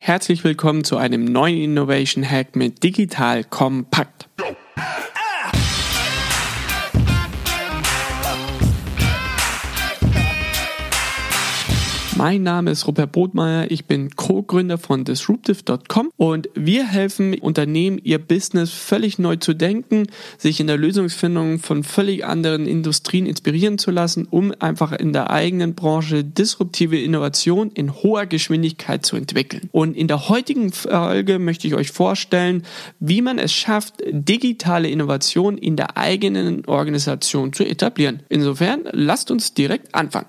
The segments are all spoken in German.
Herzlich willkommen zu einem neuen Innovation Hack mit Digital Kompakt. Mein Name ist Robert Botmeier, ich bin Co-Gründer von Disruptive.com und wir helfen Unternehmen, ihr Business völlig neu zu denken, sich in der Lösungsfindung von völlig anderen Industrien inspirieren zu lassen, um einfach in der eigenen Branche disruptive Innovation in hoher Geschwindigkeit zu entwickeln. Und in der heutigen Folge möchte ich euch vorstellen, wie man es schafft, digitale Innovation in der eigenen Organisation zu etablieren. Insofern lasst uns direkt anfangen.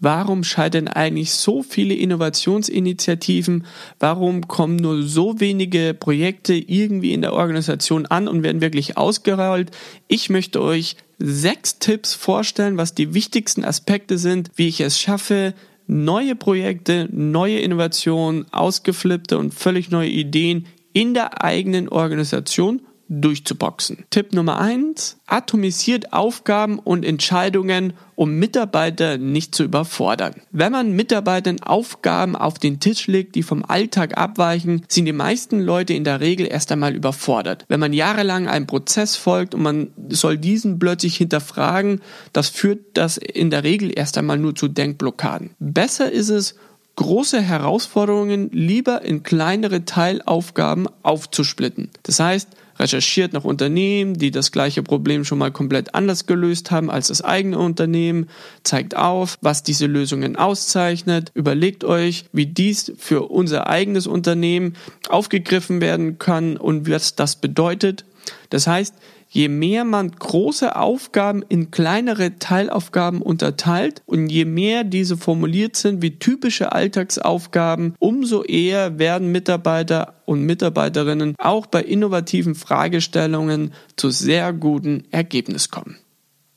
Warum scheitern eigentlich so viele Innovationsinitiativen? Warum kommen nur so wenige Projekte irgendwie in der Organisation an und werden wirklich ausgerollt? Ich möchte euch sechs Tipps vorstellen, was die wichtigsten Aspekte sind, wie ich es schaffe, neue Projekte, neue Innovationen, ausgeflippte und völlig neue Ideen in der eigenen Organisation durchzuboxen. Tipp Nummer eins: atomisiert Aufgaben und Entscheidungen, um Mitarbeiter nicht zu überfordern. Wenn man Mitarbeitern Aufgaben auf den Tisch legt, die vom Alltag abweichen, sind die meisten Leute in der Regel erst einmal überfordert. Wenn man jahrelang einem Prozess folgt und man soll diesen plötzlich hinterfragen, das führt das in der Regel erst einmal nur zu Denkblockaden. Besser ist es, große Herausforderungen lieber in kleinere Teilaufgaben aufzusplitten. Das heißt, recherchiert nach Unternehmen, die das gleiche Problem schon mal komplett anders gelöst haben als das eigene Unternehmen, zeigt auf, was diese Lösungen auszeichnet, überlegt euch, wie dies für unser eigenes Unternehmen aufgegriffen werden kann und was das bedeutet. Das heißt, je mehr man große Aufgaben in kleinere Teilaufgaben unterteilt und je mehr diese formuliert sind wie typische Alltagsaufgaben, umso eher werden Mitarbeiter und Mitarbeiterinnen auch bei innovativen Fragestellungen zu sehr guten Ergebnissen kommen.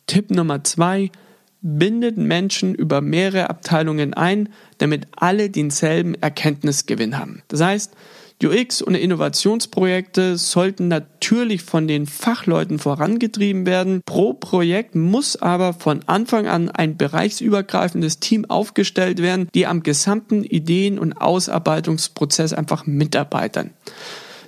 Tipp Nummer zwei, bindet Menschen über mehrere Abteilungen ein, damit alle denselben Erkenntnisgewinn haben. Das heißt, UX und Innovationsprojekte sollten natürlich von den Fachleuten vorangetrieben werden. Pro Projekt muss aber von Anfang an ein bereichsübergreifendes Team aufgestellt werden, die am gesamten Ideen- und Ausarbeitungsprozess einfach mitarbeitern.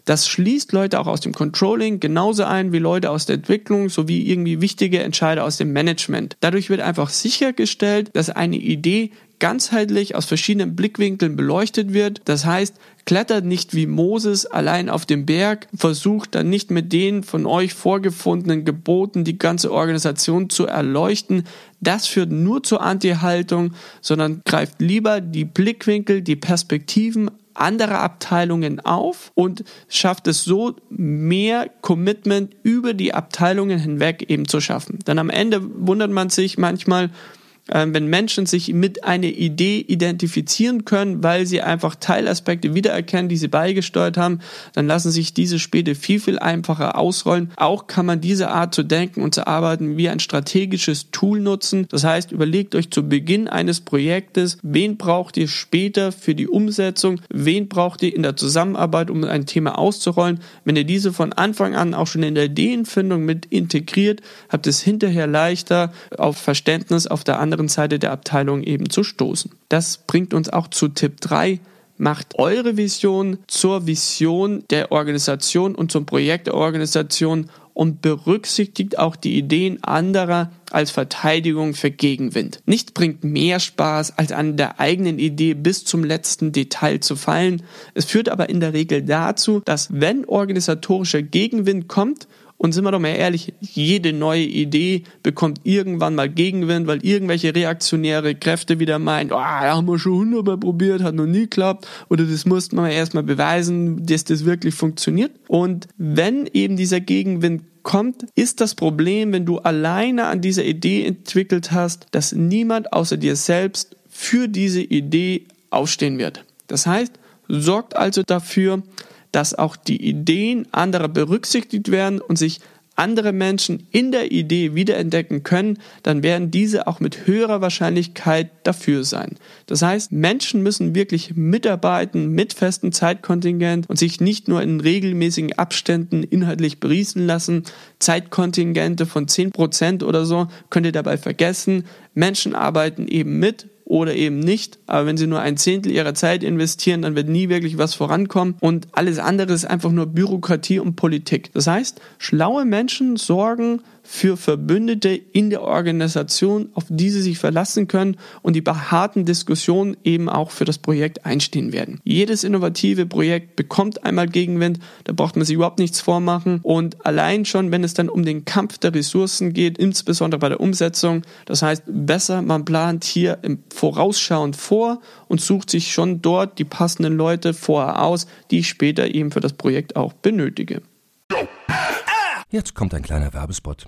Das schließt Leute auch aus dem Controlling genauso ein wie Leute aus der Entwicklung sowie irgendwie wichtige Entscheider aus dem Management. Dadurch wird einfach sichergestellt, dass eine Idee ganzheitlich aus verschiedenen Blickwinkeln beleuchtet wird. Das heißt, klettert nicht wie Moses allein auf dem Berg, versucht dann nicht mit den von euch vorgefundenen Geboten die ganze Organisation zu erleuchten. Das führt nur zur Anti-Haltung, sondern greift lieber die Blickwinkel, die Perspektiven anderer Abteilungen auf und schafft es so, mehr Commitment über die Abteilungen hinweg eben zu schaffen. Dann am Ende wundert man sich manchmal, wenn Menschen sich mit einer Idee identifizieren können, weil sie einfach Teilaspekte wiedererkennen, die sie beigesteuert haben, dann lassen sich diese später viel, viel einfacher ausrollen. Auch kann man diese Art zu denken und zu arbeiten wie ein strategisches Tool nutzen. Das heißt, überlegt euch zu Beginn eines Projektes, wen braucht ihr später für die Umsetzung, wen braucht ihr in der Zusammenarbeit, um ein Thema auszurollen. Wenn ihr diese von Anfang an auch schon in der Ideenfindung mit integriert, habt es hinterher leichter auf Verständnis auf der anderen anderen Seite der Abteilung eben zu stoßen. Das bringt uns auch zu Tipp 3. Macht eure Vision zur Vision der Organisation und zum Projekt der Organisation und berücksichtigt auch die Ideen anderer als Verteidigung für Gegenwind. Nichts bringt mehr Spaß, als an der eigenen Idee bis zum letzten Detail zu fallen. Es führt aber in der Regel dazu, dass wenn organisatorischer Gegenwind kommt, und sind wir doch mal ehrlich, jede neue Idee bekommt irgendwann mal Gegenwind, weil irgendwelche reaktionäre Kräfte wieder meinen, oh, haben wir schon hundertmal probiert, hat noch nie geklappt. Oder das musste man erstmal beweisen, dass das wirklich funktioniert. Und wenn eben dieser Gegenwind kommt, ist das Problem, wenn du alleine an dieser Idee entwickelt hast, dass niemand außer dir selbst für diese Idee aufstehen wird. Das heißt, sorgt also dafür, dass auch die Ideen anderer berücksichtigt werden und sich andere Menschen in der Idee wiederentdecken können, dann werden diese auch mit höherer Wahrscheinlichkeit dafür sein. Das heißt, Menschen müssen wirklich mitarbeiten mit festem Zeitkontingent und sich nicht nur in regelmäßigen Abständen inhaltlich beriesen lassen. Zeitkontingente von 10% oder so könnt ihr dabei vergessen. Menschen arbeiten eben mit oder eben nicht. Aber wenn sie nur ein Zehntel ihrer Zeit investieren, dann wird nie wirklich was vorankommen und alles andere ist einfach nur Bürokratie und Politik. Das heißt, schlaue Menschen sorgen für Verbündete in der Organisation, auf die sie sich verlassen können und die bei harten Diskussionen eben auch für das Projekt einstehen werden. Jedes innovative Projekt bekommt einmal Gegenwind, da braucht man sich überhaupt nichts vormachen und allein schon, wenn es dann um den Kampf der Ressourcen geht, insbesondere bei der Umsetzung, das heißt besser, man plant hier im vorausschauend vor und sucht sich schon dort die passenden Leute vorher aus, die ich später eben für das Projekt auch benötige. Jetzt kommt ein kleiner Werbespot.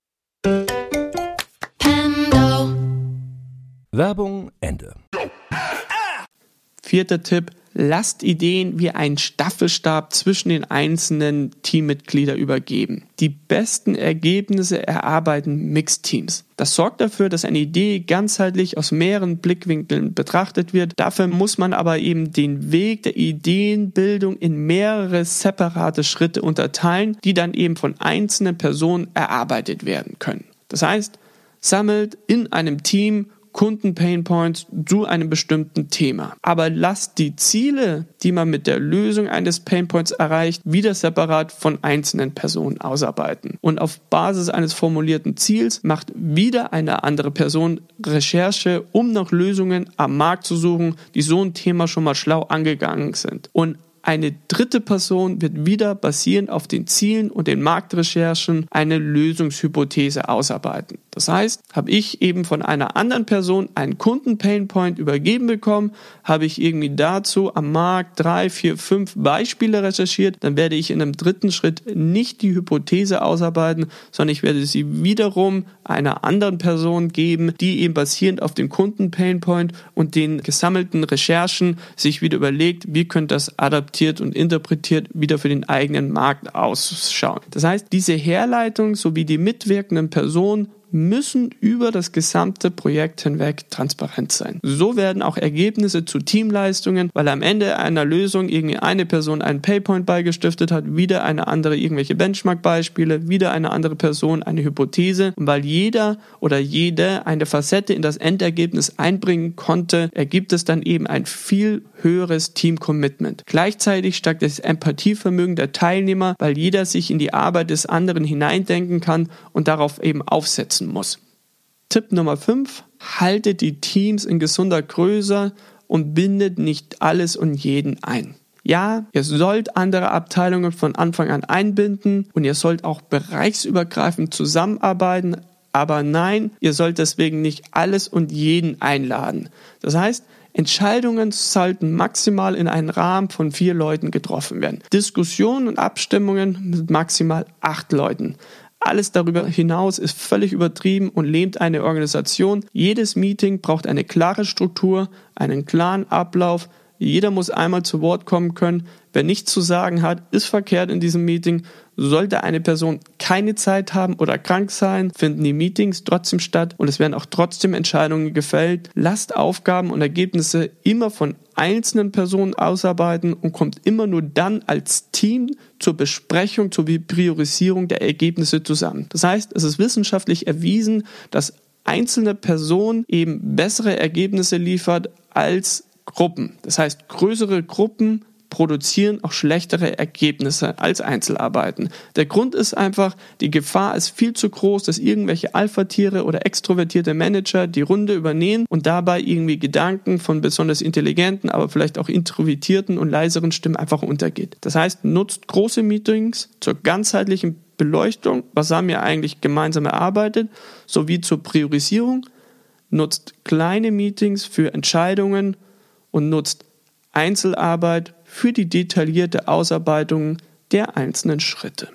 Werbung Ende. Vierter Tipp, lasst Ideen wie ein Staffelstab zwischen den einzelnen Teammitgliedern übergeben. Die besten Ergebnisse erarbeiten Mixteams. Das sorgt dafür, dass eine Idee ganzheitlich aus mehreren Blickwinkeln betrachtet wird. Dafür muss man aber eben den Weg der Ideenbildung in mehrere separate Schritte unterteilen, die dann eben von einzelnen Personen erarbeitet werden können. Das heißt, sammelt in einem Team Kunden-Painpoints zu einem bestimmten Thema. Aber lasst die Ziele, die man mit der Lösung eines Painpoints erreicht, wieder separat von einzelnen Personen ausarbeiten. Und auf Basis eines formulierten Ziels macht wieder eine andere Person Recherche, um nach Lösungen am Markt zu suchen, die so ein Thema schon mal schlau angegangen sind. Und eine dritte Person wird wieder basierend auf den Zielen und den Marktrecherchen eine Lösungshypothese ausarbeiten. Das heißt, habe ich eben von einer anderen Person einen Kunden-Painpoint übergeben bekommen, habe ich irgendwie dazu am Markt drei, vier, fünf Beispiele recherchiert, dann werde ich in einem dritten Schritt nicht die Hypothese ausarbeiten, sondern ich werde sie wiederum einer anderen Person geben, die eben basierend auf dem Kunden-Painpoint und den gesammelten Recherchen sich wieder überlegt, wie könnte das adaptiert und interpretiert wieder für den eigenen Markt ausschauen. Das heißt, diese Herleitung sowie die mitwirkenden Personen müssen über das gesamte Projekt hinweg transparent sein. So werden auch Ergebnisse zu Teamleistungen, weil am Ende einer Lösung irgendwie eine Person einen Paypoint beigestiftet hat, wieder eine andere irgendwelche Benchmark-Beispiele, wieder eine andere Person eine Hypothese und weil jeder oder jede eine Facette in das Endergebnis einbringen konnte, ergibt es dann eben ein viel höheres Team-Commitment. Gleichzeitig steigt das Empathievermögen der Teilnehmer, weil jeder sich in die Arbeit des anderen hineindenken kann und darauf eben aufsetzen muss. Tipp Nummer 5. Haltet die Teams in gesunder Größe und bindet nicht alles und jeden ein. Ja, ihr sollt andere Abteilungen von Anfang an einbinden und ihr sollt auch bereichsübergreifend zusammenarbeiten, aber nein, ihr sollt deswegen nicht alles und jeden einladen. Das heißt, Entscheidungen sollten maximal in einem Rahmen von vier Leuten getroffen werden. Diskussionen und Abstimmungen mit maximal acht Leuten. Alles darüber hinaus ist völlig übertrieben und lähmt eine Organisation. Jedes Meeting braucht eine klare Struktur, einen klaren Ablauf. Jeder muss einmal zu Wort kommen können. Wer nichts zu sagen hat, ist verkehrt in diesem Meeting sollte eine Person keine Zeit haben oder krank sein, finden die Meetings trotzdem statt und es werden auch trotzdem Entscheidungen gefällt. Lasst Aufgaben und Ergebnisse immer von einzelnen Personen ausarbeiten und kommt immer nur dann als Team zur Besprechung, zur Priorisierung der Ergebnisse zusammen. Das heißt, es ist wissenschaftlich erwiesen, dass einzelne Personen eben bessere Ergebnisse liefert als Gruppen. Das heißt, größere Gruppen produzieren auch schlechtere Ergebnisse als Einzelarbeiten. Der Grund ist einfach, die Gefahr ist viel zu groß, dass irgendwelche Alpha-Tiere oder extrovertierte Manager die Runde übernehmen und dabei irgendwie Gedanken von besonders intelligenten, aber vielleicht auch introvertierten und leiseren Stimmen einfach untergeht. Das heißt, nutzt große Meetings zur ganzheitlichen Beleuchtung, was haben wir eigentlich gemeinsam erarbeitet, sowie zur Priorisierung, nutzt kleine Meetings für Entscheidungen und nutzt Einzelarbeit für die detaillierte Ausarbeitung der einzelnen Schritte.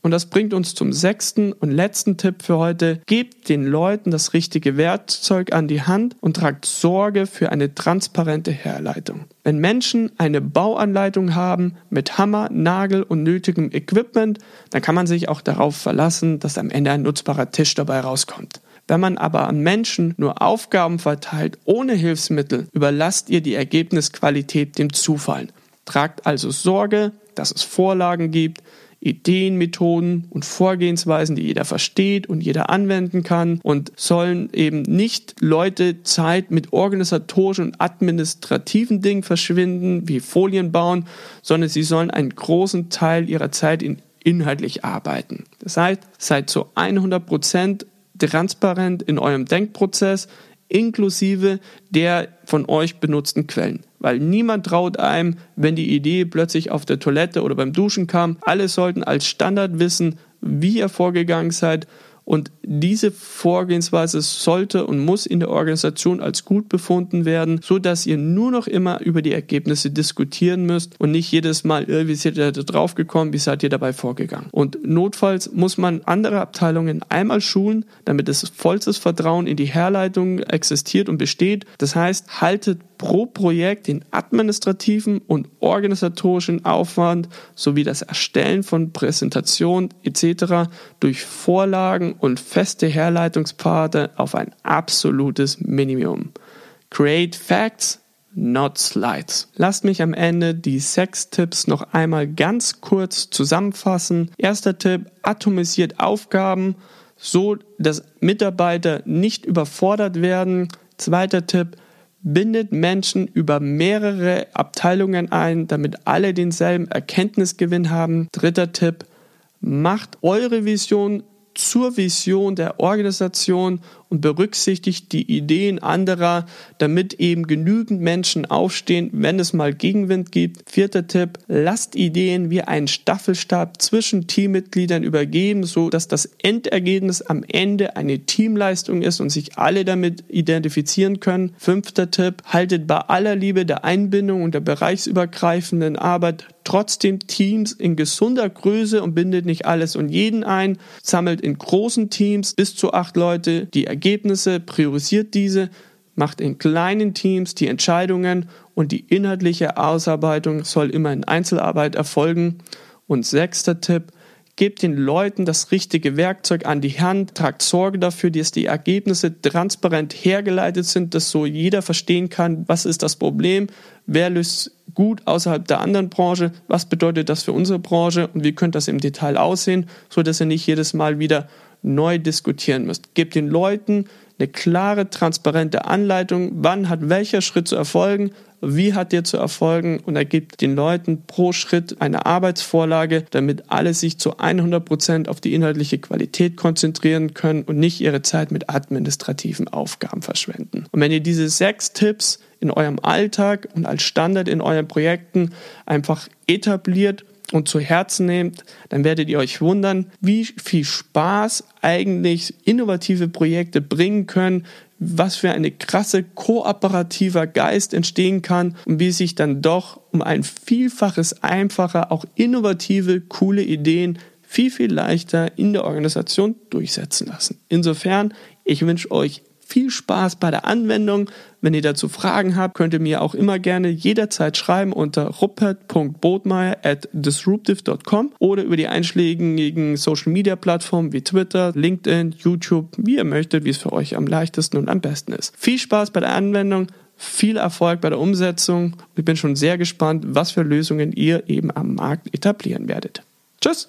Und das bringt uns zum sechsten und letzten Tipp für heute. Gebt den Leuten das richtige Werkzeug an die Hand und tragt Sorge für eine transparente Herleitung. Wenn Menschen eine Bauanleitung haben mit Hammer, Nagel und nötigem Equipment, dann kann man sich auch darauf verlassen, dass am Ende ein nutzbarer Tisch dabei rauskommt. Wenn man aber an Menschen nur Aufgaben verteilt ohne Hilfsmittel, überlasst ihr die Ergebnisqualität dem Zufall. Tragt also Sorge, dass es Vorlagen gibt, Ideen, Methoden und Vorgehensweisen, die jeder versteht und jeder anwenden kann und sollen eben nicht Leute Zeit mit organisatorischen und administrativen Dingen verschwinden, wie Folien bauen, sondern sie sollen einen großen Teil ihrer Zeit in inhaltlich arbeiten. Das heißt, seid zu 100 Prozent transparent in eurem Denkprozess, inklusive der von euch benutzten Quellen. Weil niemand traut einem, wenn die Idee plötzlich auf der Toilette oder beim Duschen kam. Alle sollten als Standard wissen, wie ihr vorgegangen seid und diese Vorgehensweise sollte und muss in der Organisation als gut befunden werden, so dass ihr nur noch immer über die Ergebnisse diskutieren müsst und nicht jedes Mal, äh, wie seid ihr da drauf gekommen, wie seid ihr dabei vorgegangen. Und notfalls muss man andere Abteilungen einmal schulen, damit das vollstes Vertrauen in die Herleitung existiert und besteht. Das heißt, haltet pro Projekt den administrativen und organisatorischen Aufwand sowie das Erstellen von Präsentationen etc. durch Vorlagen und feste Herleitungspfade auf ein absolutes Minimum. Create Facts, not Slides. Lasst mich am Ende die sechs Tipps noch einmal ganz kurz zusammenfassen. Erster Tipp, atomisiert Aufgaben, so dass Mitarbeiter nicht überfordert werden. Zweiter Tipp, bindet Menschen über mehrere Abteilungen ein, damit alle denselben Erkenntnisgewinn haben. Dritter Tipp, macht eure Vision zur Vision der Organisation und berücksichtigt die Ideen anderer, damit eben genügend Menschen aufstehen, wenn es mal Gegenwind gibt. Vierter Tipp, lasst Ideen wie einen Staffelstab zwischen Teammitgliedern übergeben, so dass das Endergebnis am Ende eine Teamleistung ist und sich alle damit identifizieren können. Fünfter Tipp, haltet bei aller Liebe der Einbindung und der bereichsübergreifenden Arbeit trotzdem Teams in gesunder Größe und bindet nicht alles und jeden ein, sammelt in großen Teams bis zu acht Leute die Ergebnisse, priorisiert diese, macht in kleinen Teams die Entscheidungen und die inhaltliche Ausarbeitung soll immer in Einzelarbeit erfolgen. Und sechster Tipp, gebt den Leuten das richtige Werkzeug an die Hand, tragt Sorge dafür, dass die Ergebnisse transparent hergeleitet sind, dass so jeder verstehen kann, was ist das Problem, wer löst gut außerhalb der anderen Branche, was bedeutet das für unsere Branche und wie könnte das im Detail aussehen, so dass ihr nicht jedes Mal wieder neu diskutieren müsst. Gebt den Leuten eine klare, transparente Anleitung, wann hat welcher Schritt zu erfolgen, wie hat der zu erfolgen und er gibt den Leuten pro Schritt eine Arbeitsvorlage, damit alle sich zu 100 Prozent auf die inhaltliche Qualität konzentrieren können und nicht ihre Zeit mit administrativen Aufgaben verschwenden. Und wenn ihr diese sechs Tipps in eurem Alltag und als Standard in euren Projekten einfach etabliert und zu Herzen nehmt, dann werdet ihr euch wundern, wie viel Spaß eigentlich innovative Projekte bringen können, was für eine krasse kooperativer Geist entstehen kann und wie sich dann doch um ein Vielfaches einfacher auch innovative, coole Ideen viel, viel leichter in der Organisation durchsetzen lassen. Insofern, ich wünsche euch viel Spaß bei der Anwendung. Wenn ihr dazu Fragen habt, könnt ihr mir auch immer gerne jederzeit schreiben unter rupert.botmeier at disruptive.com oder über die einschlägigen Social Media Plattformen wie Twitter, LinkedIn, YouTube, wie ihr möchtet, wie es für euch am leichtesten und am besten ist. Viel Spaß bei der Anwendung. Viel Erfolg bei der Umsetzung. Ich bin schon sehr gespannt, was für Lösungen ihr eben am Markt etablieren werdet. Tschüss!